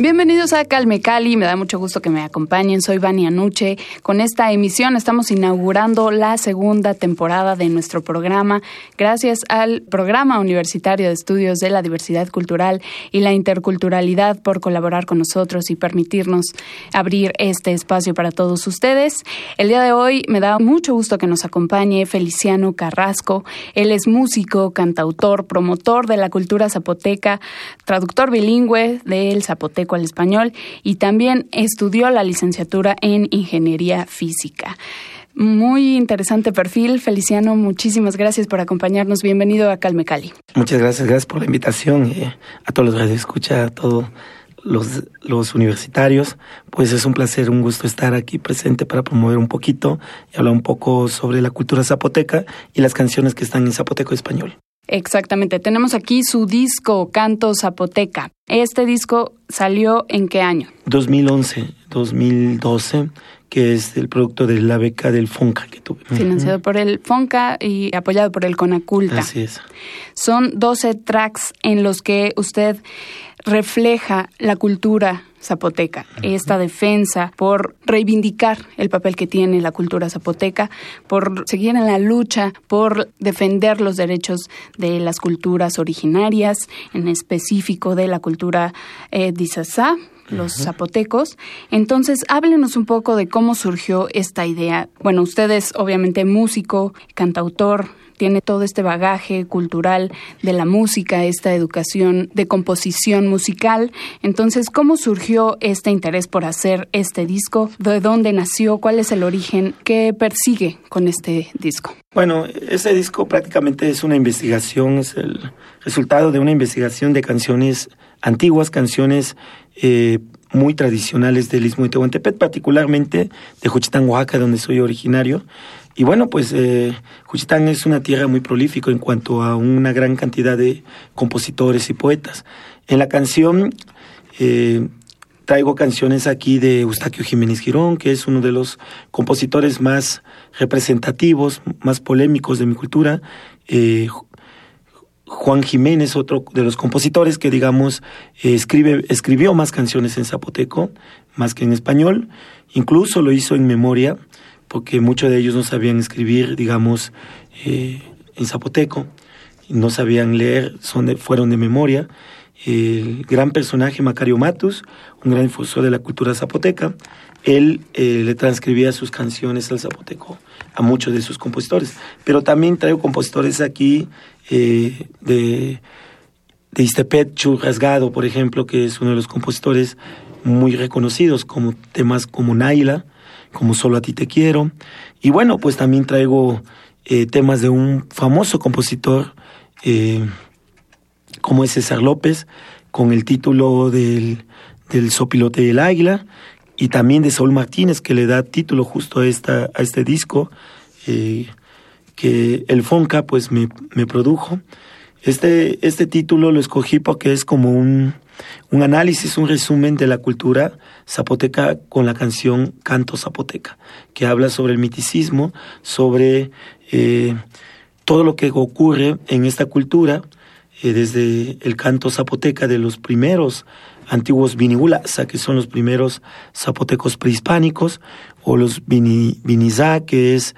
Bienvenidos a Calme Cali, me da mucho gusto que me acompañen, soy Vani Anuche. Con esta emisión estamos inaugurando la segunda temporada de nuestro programa, gracias al Programa Universitario de Estudios de la Diversidad Cultural y la Interculturalidad por colaborar con nosotros y permitirnos abrir este espacio para todos ustedes. El día de hoy me da mucho gusto que nos acompañe Feliciano Carrasco, él es músico, cantautor, promotor de la cultura zapoteca, traductor bilingüe del zapoteco al español y también estudió la licenciatura en Ingeniería Física. Muy interesante perfil, Feliciano. Muchísimas gracias por acompañarnos. Bienvenido a Calme Cali. Muchas gracias, gracias por la invitación. Eh, a todos los que escucha, a todos los, los universitarios. Pues es un placer, un gusto estar aquí presente para promover un poquito y hablar un poco sobre la cultura zapoteca y las canciones que están en zapoteco español. Exactamente. Tenemos aquí su disco Canto Zapoteca. Este disco salió en qué año? 2011, 2012 que es el producto de la beca del FONCA que tuve. Financiado por el FONCA y apoyado por el CONACULTA. Así es. Son 12 tracks en los que usted refleja la cultura zapoteca, esta defensa por reivindicar el papel que tiene la cultura zapoteca, por seguir en la lucha, por defender los derechos de las culturas originarias, en específico de la cultura eh, los zapotecos. Entonces, háblenos un poco de cómo surgió esta idea. Bueno, usted es obviamente músico, cantautor, tiene todo este bagaje cultural de la música, esta educación de composición musical. Entonces, ¿cómo surgió este interés por hacer este disco? ¿De dónde nació? ¿Cuál es el origen? ¿Qué persigue con este disco? Bueno, este disco prácticamente es una investigación, es el resultado de una investigación de canciones antiguas, canciones eh, muy tradicionales del Istmo de Tehuantepec, particularmente de Juchitán, Oaxaca, donde soy originario. Y bueno, pues eh, Juchitán es una tierra muy prolífica en cuanto a una gran cantidad de compositores y poetas. En la canción eh, traigo canciones aquí de Eustaquio Jiménez Girón, que es uno de los compositores más representativos, más polémicos de mi cultura. Eh, Juan Jiménez, otro de los compositores que, digamos, escribe, escribió más canciones en zapoteco, más que en español. Incluso lo hizo en memoria, porque muchos de ellos no sabían escribir, digamos, eh, en zapoteco, no sabían leer, son de, fueron de memoria. El gran personaje Macario Matus, un gran difusor de la cultura zapoteca, él eh, le transcribía sus canciones al zapoteco a muchos de sus compositores. Pero también traigo compositores aquí eh, de, de Istepet Churrasgado, por ejemplo, que es uno de los compositores muy reconocidos, como temas como Naila, como Solo a ti te quiero. Y bueno, pues también traigo eh, temas de un famoso compositor, como es César López, con el título del, del Sopilote del Águila, y también de Saúl Martínez, que le da título justo a, esta, a este disco, eh, que el Fonca pues me, me, produjo. Este, este título lo escogí porque es como un, un análisis, un resumen de la cultura zapoteca con la canción Canto Zapoteca, que habla sobre el miticismo, sobre eh, todo lo que ocurre en esta cultura, eh, desde el canto zapoteca de los primeros antiguos vinigulasa, que son los primeros zapotecos prehispánicos, o los vini, vinizá, que es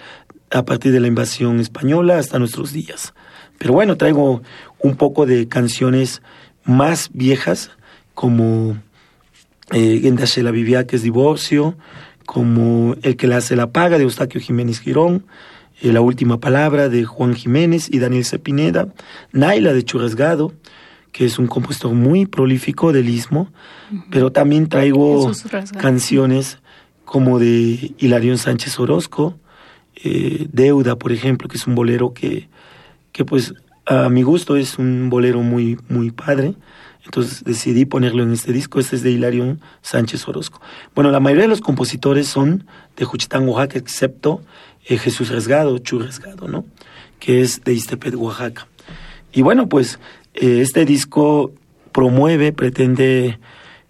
a partir de la invasión española hasta nuestros días. Pero bueno, traigo un poco de canciones más viejas, como eh, la Vivia, que es divorcio, como El que la hace la paga, de Eustaquio Jiménez Girón, La última palabra, de Juan Jiménez y Daniel Cepineda, Naila, de Churrasgado, que es un compositor muy prolífico del istmo, pero también traigo canciones como de Hilarión Sánchez Orozco, eh, Deuda, por ejemplo, que es un bolero que, que pues a mi gusto es un bolero muy, muy padre. Entonces decidí ponerlo en este disco. Este es de Hilario Sánchez Orozco. Bueno, la mayoría de los compositores son de Juchitán, Oaxaca, excepto eh, Jesús Resgado, Chu Resgado, ¿no? Que es de Istepet, Oaxaca. Y bueno, pues eh, este disco promueve, pretende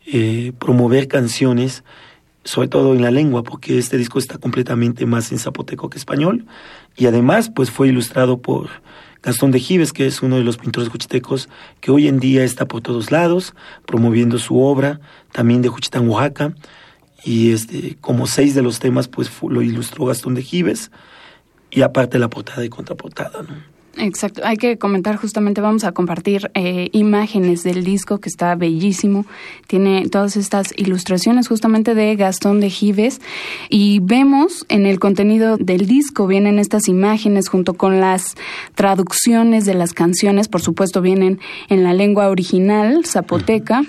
eh, promover canciones, sobre todo en la lengua, porque este disco está completamente más en zapoteco que español. Y además, pues fue ilustrado por Gastón de Gives, que es uno de los pintores juchitecos que hoy en día está por todos lados, promoviendo su obra, también de Juchitán, Oaxaca, y este, como seis de los temas, pues lo ilustró Gastón de Gives, y aparte la portada y contraportada, ¿no? Exacto, hay que comentar justamente, vamos a compartir eh, imágenes del disco que está bellísimo, tiene todas estas ilustraciones justamente de Gastón de Gives y vemos en el contenido del disco, vienen estas imágenes junto con las traducciones de las canciones, por supuesto vienen en la lengua original, zapoteca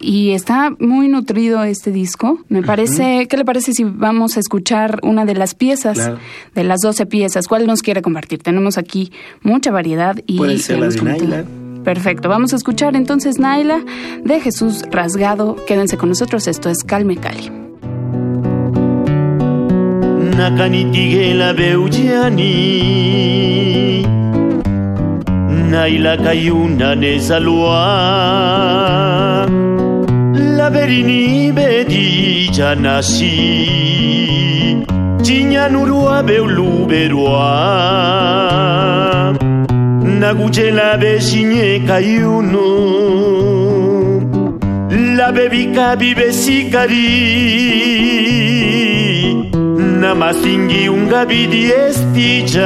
y está muy nutrido este disco. Me parece, ¿qué le parece si vamos a escuchar una de las piezas, de las 12 piezas? ¿Cuál nos quiere compartir? Tenemos aquí mucha variedad y... Puede ser la de Naila. Perfecto, vamos a escuchar entonces Naila de Jesús Rasgado. Quédense con nosotros, esto es Calme Cali. Naila Cayuna berini bedi janasi. Tina nurua beu luberua Nagutela bezine kaiunu. La bebika bibezikari Namazingi ungabidi ez dijan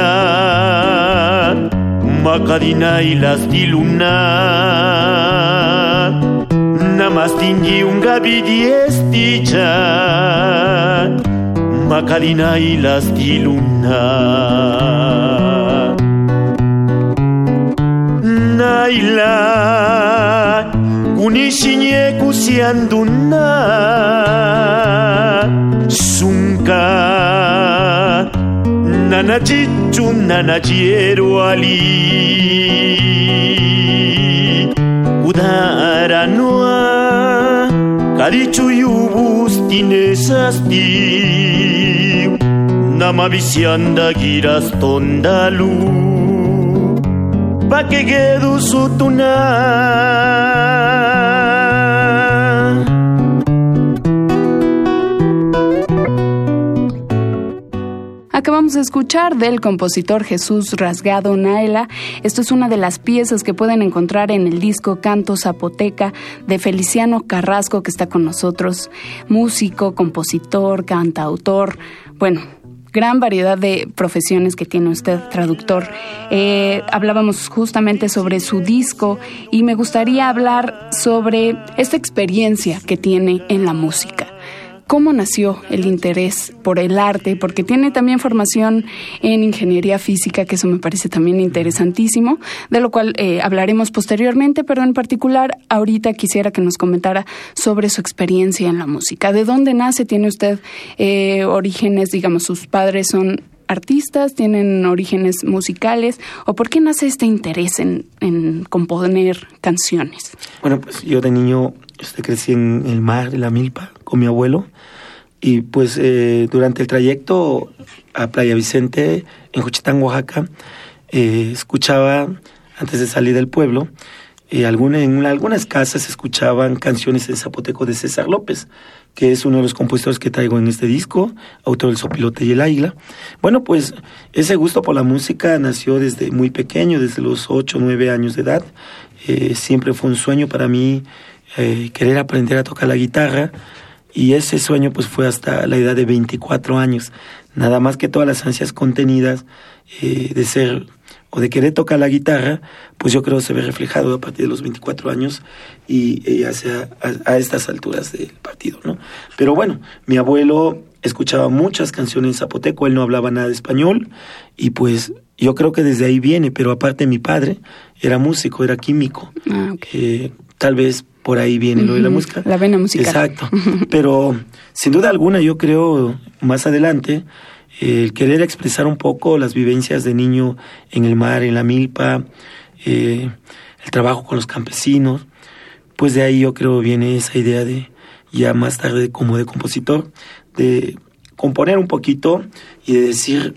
Makadina ilaz dilunan namastingi ungabidi estija makalina ilastiluna naila kunishinye kusianduna sunka nanachichu nanachiero ali udaranua Karichu yubus tinesasti Nama bisianda giras tondalu Pakegedu sutuna Acabamos de escuchar del compositor Jesús Rasgado Naila. Esto es una de las piezas que pueden encontrar en el disco Canto Zapoteca de Feliciano Carrasco, que está con nosotros, músico, compositor, cantautor. Bueno, gran variedad de profesiones que tiene usted, traductor. Eh, hablábamos justamente sobre su disco y me gustaría hablar sobre esta experiencia que tiene en la música cómo nació el interés por el arte, porque tiene también formación en ingeniería física, que eso me parece también interesantísimo, de lo cual eh, hablaremos posteriormente, pero en particular ahorita quisiera que nos comentara sobre su experiencia en la música. ¿De dónde nace? ¿Tiene usted eh, orígenes, digamos, sus padres son artistas, tienen orígenes musicales, o por qué nace este interés en, componer canciones? Bueno, pues yo de niño este, crecí en el mar de la milpa con mi abuelo y pues eh, durante el trayecto a Playa Vicente, en Juchitán, Oaxaca, eh, escuchaba, antes de salir del pueblo, eh, alguna, en algunas casas escuchaban canciones en zapoteco de César López, que es uno de los compositores que traigo en este disco, autor del Sopilote y el Águila. Bueno, pues ese gusto por la música nació desde muy pequeño, desde los 8 o 9 años de edad. siempre fue un sueño para mí querer aprender a tocar la guitarra y ese sueño pues fue hasta la edad de 24 años. Nada más que todas las ansias contenidas eh, de ser o de querer tocar la guitarra, pues yo creo se ve reflejado a partir de los 24 años y, hacia a, estas alturas del partido, ¿no? Pero bueno, mi abuelo escuchaba muchas canciones en zapoteco, él no hablaba nada de español y pues yo creo que desde ahí viene, pero aparte mi padre era músico, era químico. Ah, eh, tal vez por ahí viene lo de la música. La vena musical. Exacto. Pero sin duda alguna yo creo más adelante el querer expresar un poco las vivencias de niño en el mar, en la milpa, eh, el trabajo con los campesinos, pues de ahí yo creo viene esa idea de ya más tarde como de compositor, de componer un poquito y de decir,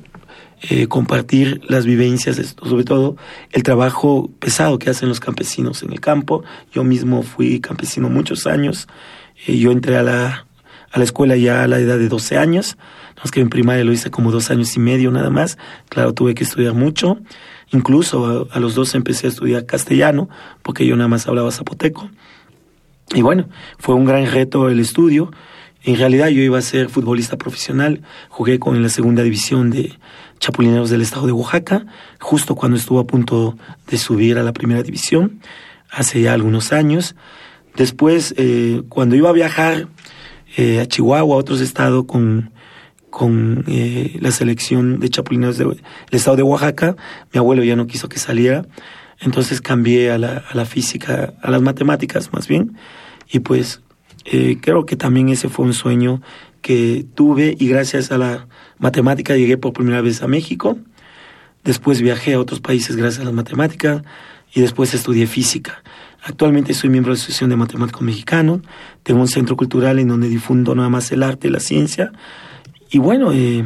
eh, compartir las vivencias, sobre todo el trabajo pesado que hacen los campesinos en el campo. Yo mismo fui campesino muchos años, eh, yo entré a la, a la escuela ya a la edad de 12 años, es que en primaria lo hice como dos años y medio nada más, claro, tuve que estudiar mucho, incluso a, a los 12 empecé a estudiar castellano, porque yo nada más hablaba zapoteco. Y bueno, fue un gran reto el estudio. En realidad yo iba a ser futbolista profesional, jugué con la segunda división de Chapulineros del estado de Oaxaca, justo cuando estuvo a punto de subir a la primera división, hace ya algunos años. Después, eh, cuando iba a viajar eh, a Chihuahua, a otros estados con, con eh, la selección de Chapulineros del estado de Oaxaca, mi abuelo ya no quiso que saliera, entonces cambié a la, a la física, a las matemáticas más bien, y pues eh, creo que también ese fue un sueño que tuve y gracias a la matemática llegué por primera vez a México, después viajé a otros países gracias a la matemática y después estudié física. Actualmente soy miembro de la Asociación de Matemáticos Mexicanos, tengo un centro cultural en donde difundo nada más el arte la ciencia. Y bueno, eh,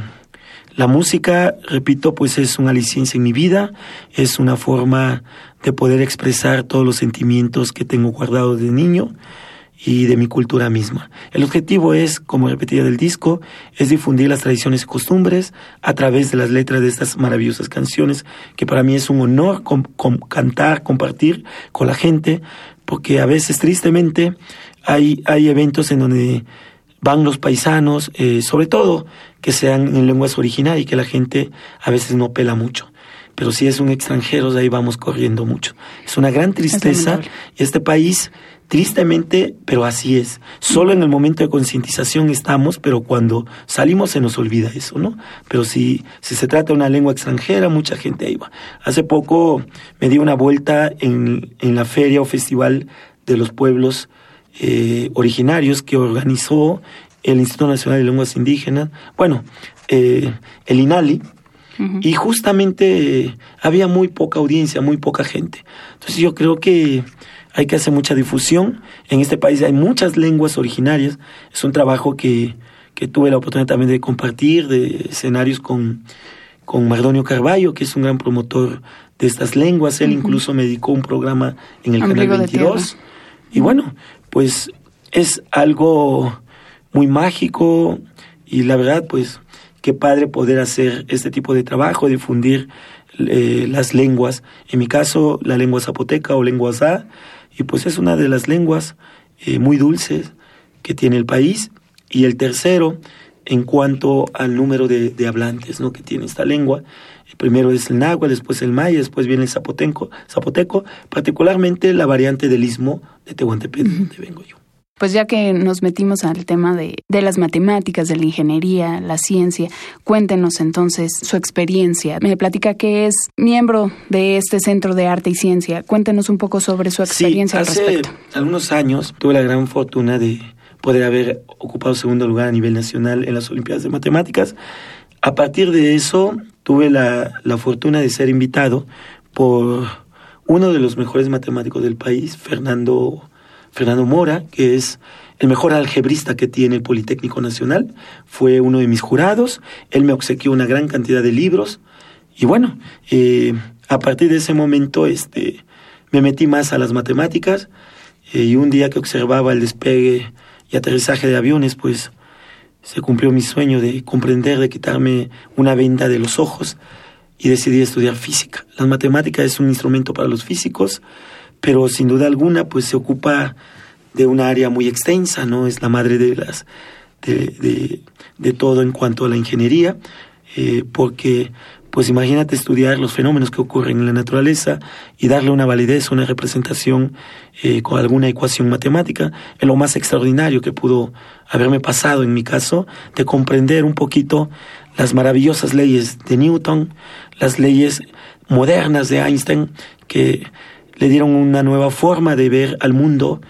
la música, repito, pues es una licencia en mi vida, es una forma de poder expresar todos los sentimientos que tengo guardados de niño y de mi cultura misma. El objetivo es, como repetía del disco, es difundir las tradiciones y costumbres a través de las letras de estas maravillosas canciones, que para mí es un honor cantar, compartir con la gente, porque a veces tristemente hay, hay eventos en donde van los paisanos, eh, sobre todo que sean en lenguas originales y que la gente a veces no pela mucho. Pero si es un extranjero, de ahí vamos corriendo mucho. Es una gran tristeza. Este país Tristemente, pero así es. Solo en el momento de concientización estamos, pero cuando salimos se nos olvida eso, ¿no? Pero si, si se trata de una lengua extranjera, mucha gente ahí va. Hace poco me di una vuelta en, en la feria o festival de los pueblos eh, originarios que organizó el Instituto Nacional de Lenguas Indígenas, bueno, eh, el INALI, y justamente había muy poca audiencia, muy poca gente. Entonces yo creo que hay que hacer mucha difusión. En este país hay muchas lenguas originarias. Es un trabajo que, que tuve la oportunidad también de compartir, de escenarios con, con Mardonio Carballo, que es un gran promotor de estas lenguas. Él incluso me dedicó un programa en el Canal 22. Y bueno, pues es algo muy mágico y la verdad, pues qué padre poder hacer este tipo de trabajo, difundir eh, las lenguas. En mi caso, la lengua zapoteca o lengua za y pues es una de las lenguas eh, muy dulces que tiene el país. Y el tercero, en cuanto al número de, hablantes ¿no? que tiene esta lengua, el primero es el náhuatl, después el maya, después viene el zapoteco, zapoteco particularmente la variante del istmo de Tehuantepec, donde vengo yo. Pues ya que nos metimos al tema de, de, las matemáticas, de la ingeniería, la ciencia, cuéntenos entonces su experiencia. Me platica que es miembro de este Centro de Arte y Ciencia. Cuéntenos un poco sobre su experiencia sí, hace al respecto. algunos años tuve la gran fortuna de poder haber ocupado segundo lugar a nivel nacional en las Olimpiadas de Matemáticas. A partir de eso tuve la, la fortuna de ser invitado por uno de los mejores matemáticos del país, Fernando Fernando Mora, que es el mejor algebrista que tiene el Politécnico Nacional, fue uno de mis jurados, él me obsequió una gran cantidad de libros y bueno, eh, a partir de ese momento este, me metí más a las matemáticas eh, y un día que observaba el despegue y aterrizaje de aviones, pues se cumplió mi sueño de comprender, de quitarme una venda de los ojos y decidí estudiar física. Las matemáticas es un instrumento para los físicos, pero sin duda alguna pues se ocupa de una área muy extensa, ¿no? Es la madre de las de, de, todo en cuanto a la ingeniería, eh, porque pues imagínate estudiar los fenómenos que ocurren en la naturaleza y darle una validez, una representación eh, con alguna ecuación matemática, es lo más extraordinario que pudo haberme pasado en mi caso, de comprender un poquito las maravillosas leyes de Newton, las leyes modernas de Einstein, que le dieron una nueva forma de ver al mundo.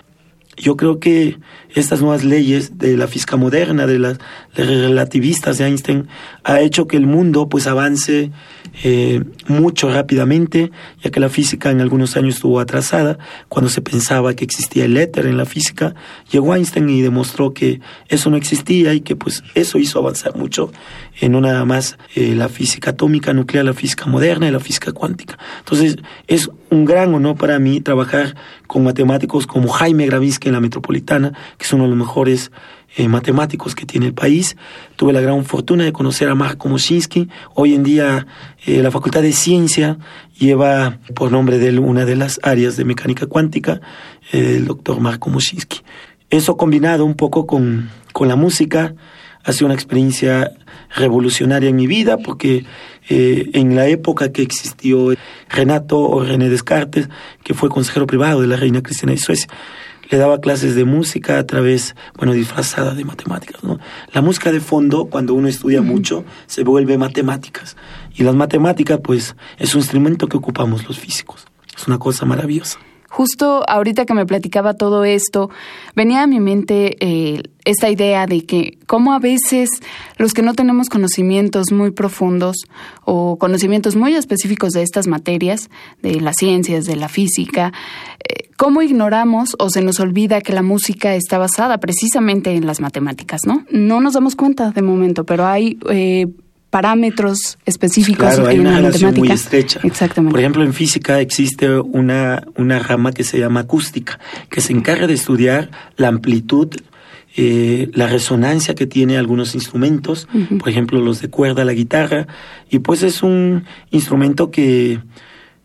Yo creo que estas nuevas leyes de la física moderna, de las relativistas de Einstein, ha hecho que el mundo pues avance eh, mucho rápidamente, ya que la física en algunos años estuvo atrasada. Cuando se pensaba que existía el éter en la física, llegó Einstein y demostró que eso no existía y que pues eso hizo avanzar mucho en no nada más eh, la física atómica, nuclear, la física moderna y la física cuántica. Entonces es un gran honor para mí trabajar con matemáticos como Jaime Gravinsky en la Metropolitana, que es uno de los mejores eh, matemáticos que tiene el país. Tuve la gran fortuna de conocer a Marco Moschinsky. Hoy en día eh, la Facultad de Ciencia lleva por nombre de él una de las áreas de mecánica cuántica, eh, el doctor Marco Moschinsky. Eso combinado un poco con, con la música ha sido una experiencia revolucionaria en mi vida porque en la época que existió Renato o René Descartes, que fue consejero privado de la reina Cristina de Suecia, le daba clases de música a través, bueno, disfrazada de matemáticas, ¿no? La música de fondo, cuando uno estudia mucho, se vuelve matemáticas. Y las matemáticas, pues, es un instrumento que ocupamos los físicos. Es una cosa maravillosa. Justo ahorita que me platicaba todo esto, venía a mi mente eh, esta idea de que como a veces los que no tenemos conocimientos muy profundos o conocimientos muy específicos de estas materias, de las ciencias, de la física, eh, cómo ignoramos o se nos olvida que la música está basada precisamente en las matemáticas, ¿no? No nos damos cuenta de momento, pero hay... Eh, parámetros específicos claro, hay una, relación muy estrecha. Exactamente. Por ejemplo, en física existe una, una rama que se llama acústica, que se encarga de estudiar la amplitud eh, la resonancia que tiene algunos instrumentos, por ejemplo los de cuerda, la guitarra, y pues es un instrumento que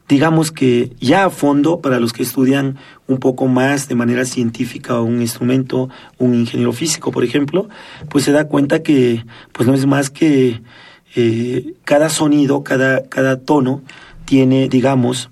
digamos que ya a fondo para los que estudian un poco más de manera científica un instrumento, un ingeniero físico, por ejemplo, pues se da cuenta que pues no es más que eh, cada sonido, cada, cada tono tiene, digamos,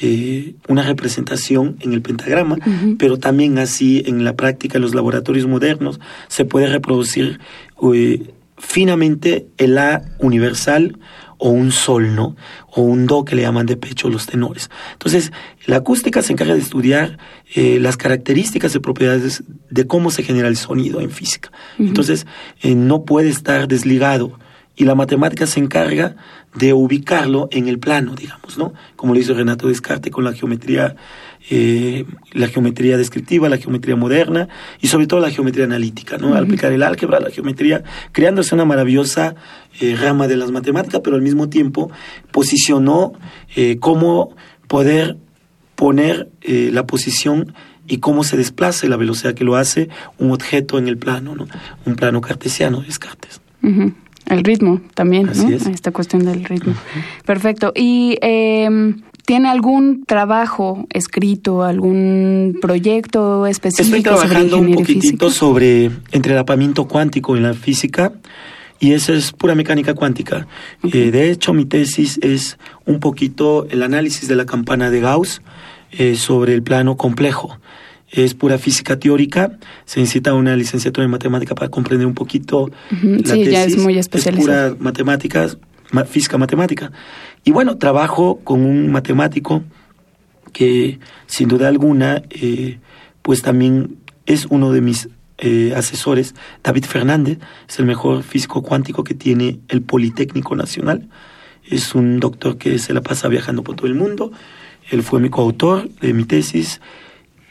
eh, una representación en el pentagrama, pero también así en la práctica, en los laboratorios modernos, se puede reproducir eh, finamente el A universal o un sol, ¿no? O un do que le llaman de pecho los tenores. Entonces, la acústica se encarga de estudiar las características y propiedades de cómo se genera el sonido en física. Entonces, no puede estar desligado y la matemática se encarga de ubicarlo en el plano, digamos, ¿no? Como lo hizo Renato Descartes con la geometría, eh, la geometría descriptiva, la geometría moderna y sobre todo la geometría analítica, ¿no? Al aplicar el álgebra, la geometría, creándose una maravillosa eh, rama de las matemáticas, pero al mismo tiempo posicionó eh, cómo poder poner la posición y cómo se desplaza la velocidad que lo hace un objeto en el plano, ¿no? Un plano cartesiano, Descartes. El ritmo también, ¿no? Esta cuestión del ritmo. Perfecto. ¿Y eh, tiene algún trabajo escrito, algún proyecto específico? Estoy trabajando un poquitito sobre entrelapamiento cuántico en la física y eso es pura mecánica cuántica. Eh, de hecho, mi tesis es un poquito el análisis de la campana de Gauss eh, sobre el plano complejo es pura física teórica, se necesita una licenciatura en matemática para comprender un poquito la sí, tesis. Ya es muy especializada. Es pura matemáticas, física matemática. Y bueno, trabajo con un matemático que sin duda alguna, eh, pues también es uno de mis eh, asesores, David Fernández, es el mejor físico cuántico que tiene el Politécnico Nacional. Es un doctor que se la pasa viajando por todo el mundo. Él fue mi coautor de mi tesis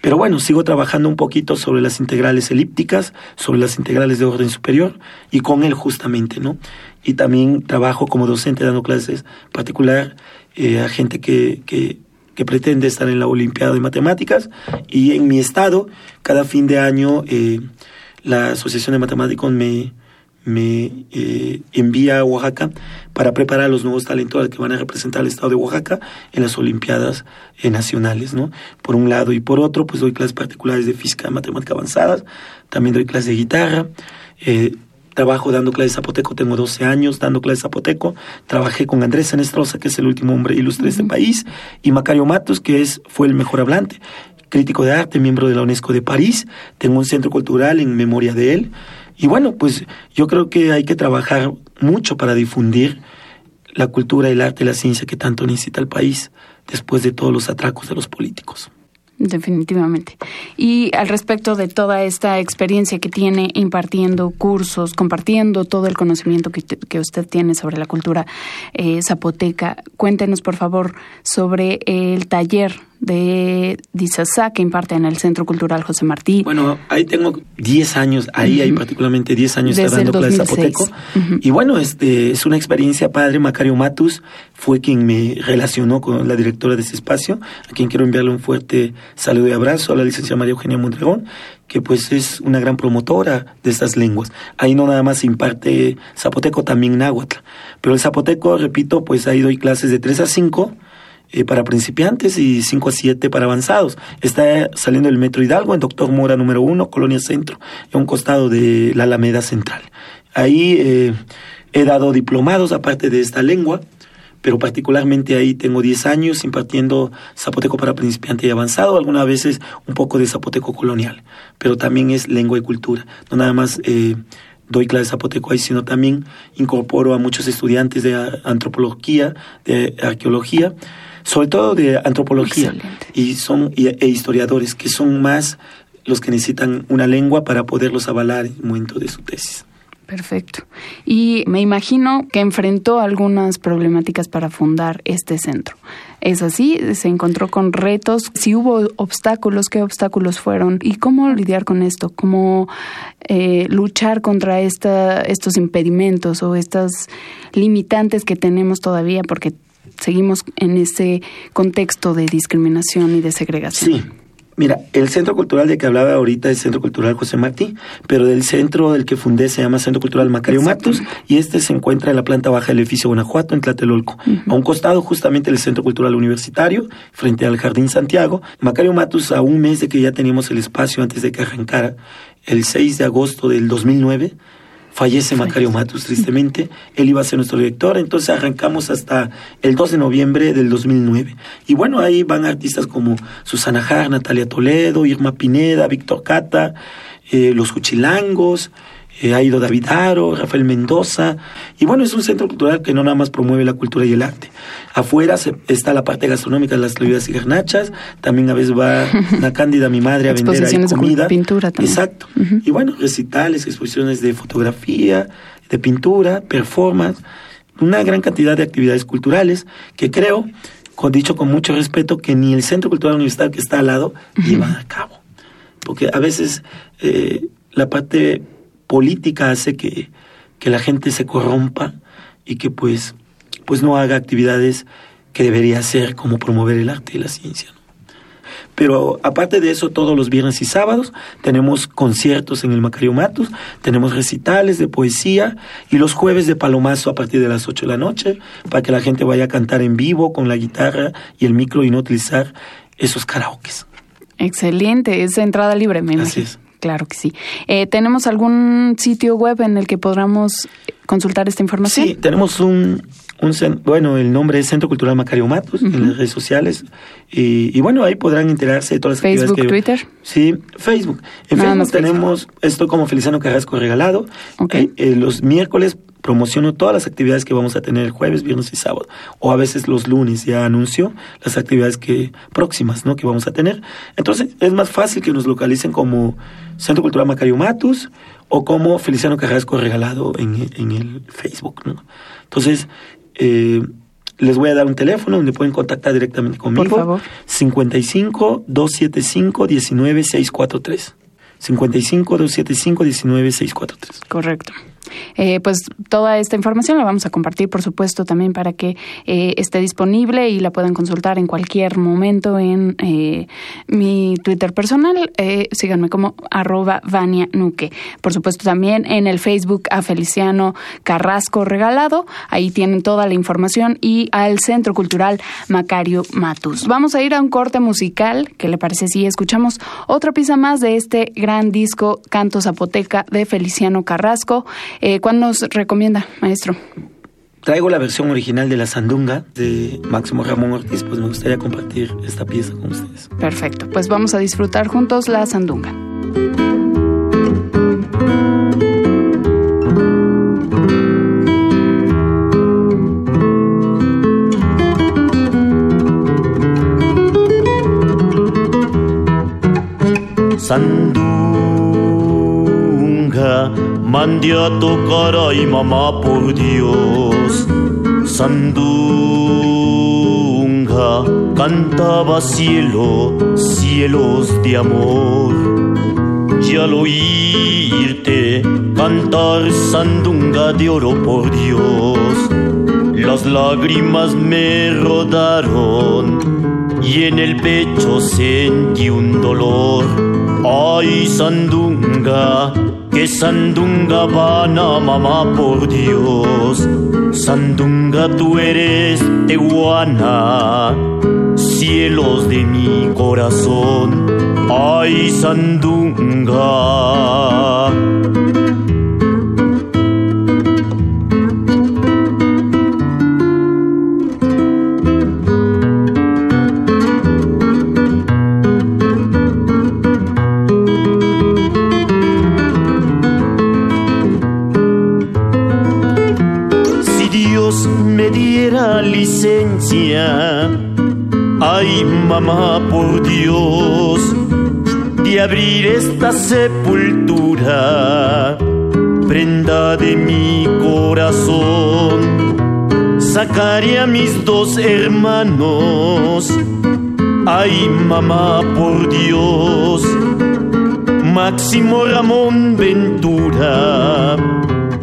pero bueno, sigo trabajando un poquito sobre las integrales elípticas, sobre las integrales de orden superior y con él justamente, ¿no? Y también trabajo como docente dando clases particular eh, a gente que, que, pretende estar en la Olimpiada de Matemáticas y en mi estado, cada fin de año eh, la Asociación de Matemáticos me, me eh, envía a Oaxaca para preparar a los nuevos talentos que van a representar al estado de Oaxaca en las Olimpiadas eh, nacionales, ¿no? Por un lado y por otro, pues doy clases particulares de física y matemática avanzadas, también doy clases de guitarra, eh, trabajo dando clases zapoteco, tengo 12 años dando clases zapoteco, trabajé con Andrés Senestrosa, que es el último hombre ilustre de este país, y Macario Matos, que es, fue el mejor hablante, crítico de arte, miembro de la UNESCO de París, tengo un centro cultural en memoria de él, y bueno, pues yo creo que hay que trabajar mucho para difundir la cultura, el arte la ciencia que tanto necesita el país después de todos los atracos de los políticos. Definitivamente. Y al respecto de toda esta experiencia que tiene impartiendo cursos, compartiendo todo el conocimiento que, que usted tiene sobre la cultura eh, zapoteca, cuéntenos por favor sobre el taller de Disasá que imparte en el Centro Cultural José Martí. Bueno, ahí tengo 10 años, ahí hay particularmente 10 años Desde dando clases zapoteco. Y bueno, este es una experiencia padre. Macario Matus fue quien me relacionó con la directora de ese espacio, a quien quiero enviarle un fuerte saludo y abrazo a la licenciada María Eugenia Mondragón, que pues es una gran promotora de estas lenguas. Ahí no nada más imparte zapoteco, también náhuatl. Pero el zapoteco, repito, pues ahí doy clases de 3 a 5 eh, para principiantes y 5 a 7 para avanzados. Está saliendo el Metro Hidalgo en Doctor Mora número 1, Colonia Centro, a un costado de la Alameda Central. Ahí eh, he dado diplomados aparte de esta lengua, pero particularmente ahí tengo 10 años impartiendo zapoteco para principiante y avanzado, algunas veces un poco de zapoteco colonial, pero también es lengua y cultura, no nada más... Eh, doy clases zapoteco ahí, sino también incorporo a muchos estudiantes de antropología, de arqueología, sobre todo de antropología y son e historiadores que son más los que necesitan una lengua para poderlos avalar en el momento de su tesis. Perfecto. Y me imagino que enfrentó algunas problemáticas para fundar este centro. ¿Es así? ¿Se encontró con retos? Si hubo obstáculos, ¿qué obstáculos fueron? ¿Y cómo lidiar con esto? ¿Cómo eh, luchar contra esta, estos impedimentos o estas limitantes que tenemos todavía? Porque seguimos en ese contexto de discriminación y de segregación. Sí. Mira, el centro cultural de que hablaba ahorita es el Centro Cultural José Martí, pero del centro del que fundé se llama Centro Cultural Macario Matus y este se encuentra en la planta baja del edificio Guanajuato, en Tlatelolco. A un costado justamente del Centro Cultural Universitario, frente al Jardín Santiago. Macario Matus, a un mes de que ya teníamos el espacio antes de que arrancara, el 6 de agosto del 2009, fallece Macario Matus, tristemente. Él iba a ser nuestro director, entonces arrancamos hasta el 2 de noviembre del 2009. Y bueno, ahí van artistas como Susana Jar, Natalia Toledo, Irma Pineda, Víctor Cata, eh, Los Cuchilangos, eh, ha ido David Aro, Rafael Mendoza, y bueno, es un centro cultural que no nada más promueve la cultura y el arte. Afuera está la parte gastronómica, las bebidas y garnachas, también a veces va la Cándida, mi madre, a vender ahí comida. De pintura también. Exacto. Y bueno, recitales, exposiciones de fotografía, de pintura, performance, una gran cantidad de actividades culturales que creo, con, dicho con mucho respeto, que ni el Centro Cultural Universitario que está al lado lleva a cabo. Porque a veces eh, la parte política hace que, que la gente se corrompa y que pues, pues no haga actividades que debería hacer como promover el arte y la ciencia. Pero aparte de eso, todos los viernes y sábados tenemos conciertos en el Macario Matus, tenemos recitales de poesía y los jueves de palomazo a partir de las 8 de la noche para que la gente vaya a cantar en vivo con la guitarra y el micro y no utilizar esos karaokes. Excelente, es entrada libre, me Así es. Claro que sí. Eh, ¿Tenemos algún sitio web en el que podamos consultar esta información? Sí, tenemos un, un bueno, el nombre es Centro Cultural Macario Matus en las redes sociales. Y, bueno, ahí podrán enterarse de todas las Facebook, actividades que... Twitter. Sí, Facebook. En Facebook tenemos esto como Feliciano Carrasco regalado. Okay. Eh, eh, los miércoles promociono todas las actividades que vamos a tener el jueves, viernes y sábado. O a veces los lunes ya anuncio las actividades que próximas, ¿no? Que vamos a tener. Entonces es más fácil que nos localicen como Centro Cultural Macario Matus o como Feliciano Carrasco regalado en, en el Facebook, ¿no? Entonces, eh, les voy a dar un teléfono donde pueden contactar directamente conmigo. Por favor. 55 275 19643. 55 275 19643. Correcto. Eh, pues toda esta información la vamos a compartir, por supuesto, también para que eh, esté disponible y la puedan consultar en cualquier momento en eh, mi Twitter personal. síganme como arroba Vania Nuque. Por supuesto, también en el Facebook a Feliciano Carrasco Regalado. Ahí tienen toda la información y al Centro Cultural Macario Matus. Vamos a ir a un corte musical. ¿Qué le parece si escuchamos otra pieza más de este gran disco Canto Zapoteca de Feliciano Carrasco? Eh, ¿Cuál nos recomienda, maestro? Traigo la versión original de La Sandunga de Máximo Ramón Ortiz, pues me gustaría compartir esta pieza con ustedes. Perfecto, pues vamos a disfrutar juntos La Sandunga. Sandunga, mande a tocar ay mamá por Dios. Sandunga, cantaba cielo, cielos de amor. Y al oírte cantar sandunga de oro por Dios, las lágrimas me rodaron y en el pecho sentí un dolor. Ay, sandunga, que sandunga vana, mamá, por Dios. Sandunga, tú eres tehuana, cielos de mi corazón. Ay, sandunga. Ay, mamá, por Dios, de abrir esta sepultura, prenda de mi corazón, sacaré a mis dos hermanos. Ay, mamá, por Dios, Máximo Ramón Ventura,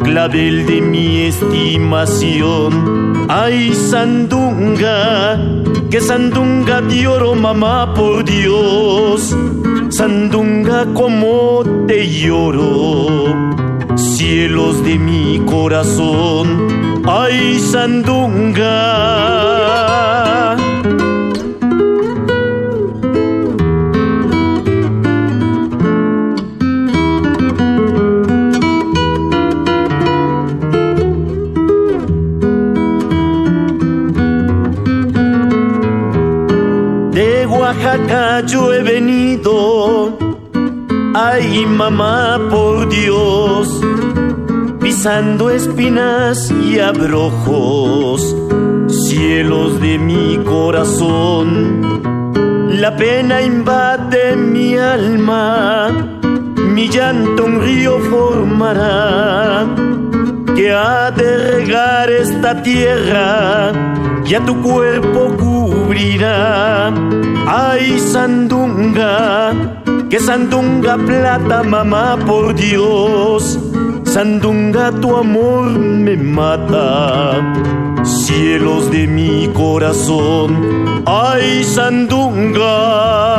clavel de mi estimación Ay, sandunga, que sandunga de oro, mamá, por Dios. Sandunga, como te lloro, cielos de mi corazón. Ay, sandunga. Ay, mamá, por Dios, pisando espinas y abrojos, cielos de mi corazón. La pena invade mi alma, mi llanto un río formará, que ha de regar esta tierra y a tu cuerpo cubrirá Ay, sandunga, que sandunga plata, mamá, por Dios. Sandunga, tu amor me mata. Cielos de mi corazón, ay, sandunga.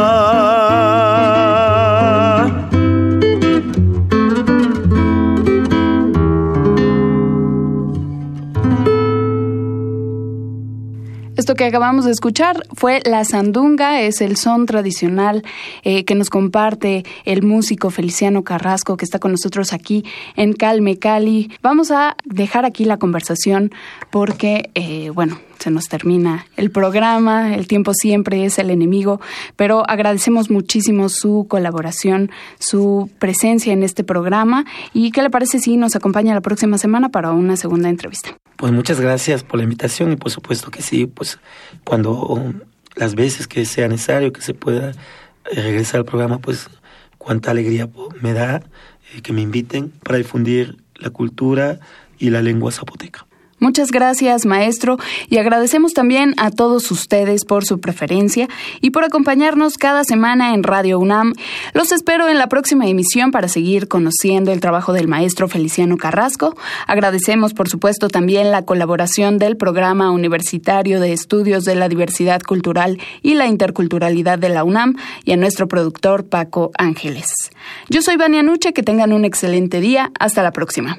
Que acabamos de escuchar fue La Sandunga, es el son tradicional eh, que nos comparte el músico Feliciano Carrasco que está con nosotros aquí en Calme Cali. Vamos a dejar aquí la conversación porque, eh, bueno, se nos termina el programa, el tiempo siempre es el enemigo, pero agradecemos muchísimo su colaboración, su presencia en este programa y qué le parece si nos acompaña la próxima semana para una segunda entrevista. Pues muchas gracias por la invitación y por supuesto que sí, pues cuando las veces que sea necesario que se pueda eh, regresar al programa, pues cuánta alegría me da eh, que me inviten para difundir la cultura y la lengua zapoteca. Muchas gracias, maestro, y agradecemos también a todos ustedes por su preferencia y por acompañarnos cada semana en Radio UNAM. Los espero en la próxima emisión para seguir conociendo el trabajo del maestro Feliciano Carrasco. Agradecemos, por supuesto, también la colaboración del Programa Universitario de Estudios de la Diversidad Cultural y la Interculturalidad de la UNAM y a nuestro productor Paco Ángeles. Yo soy Vania Nuche, que tengan un excelente día. Hasta la próxima.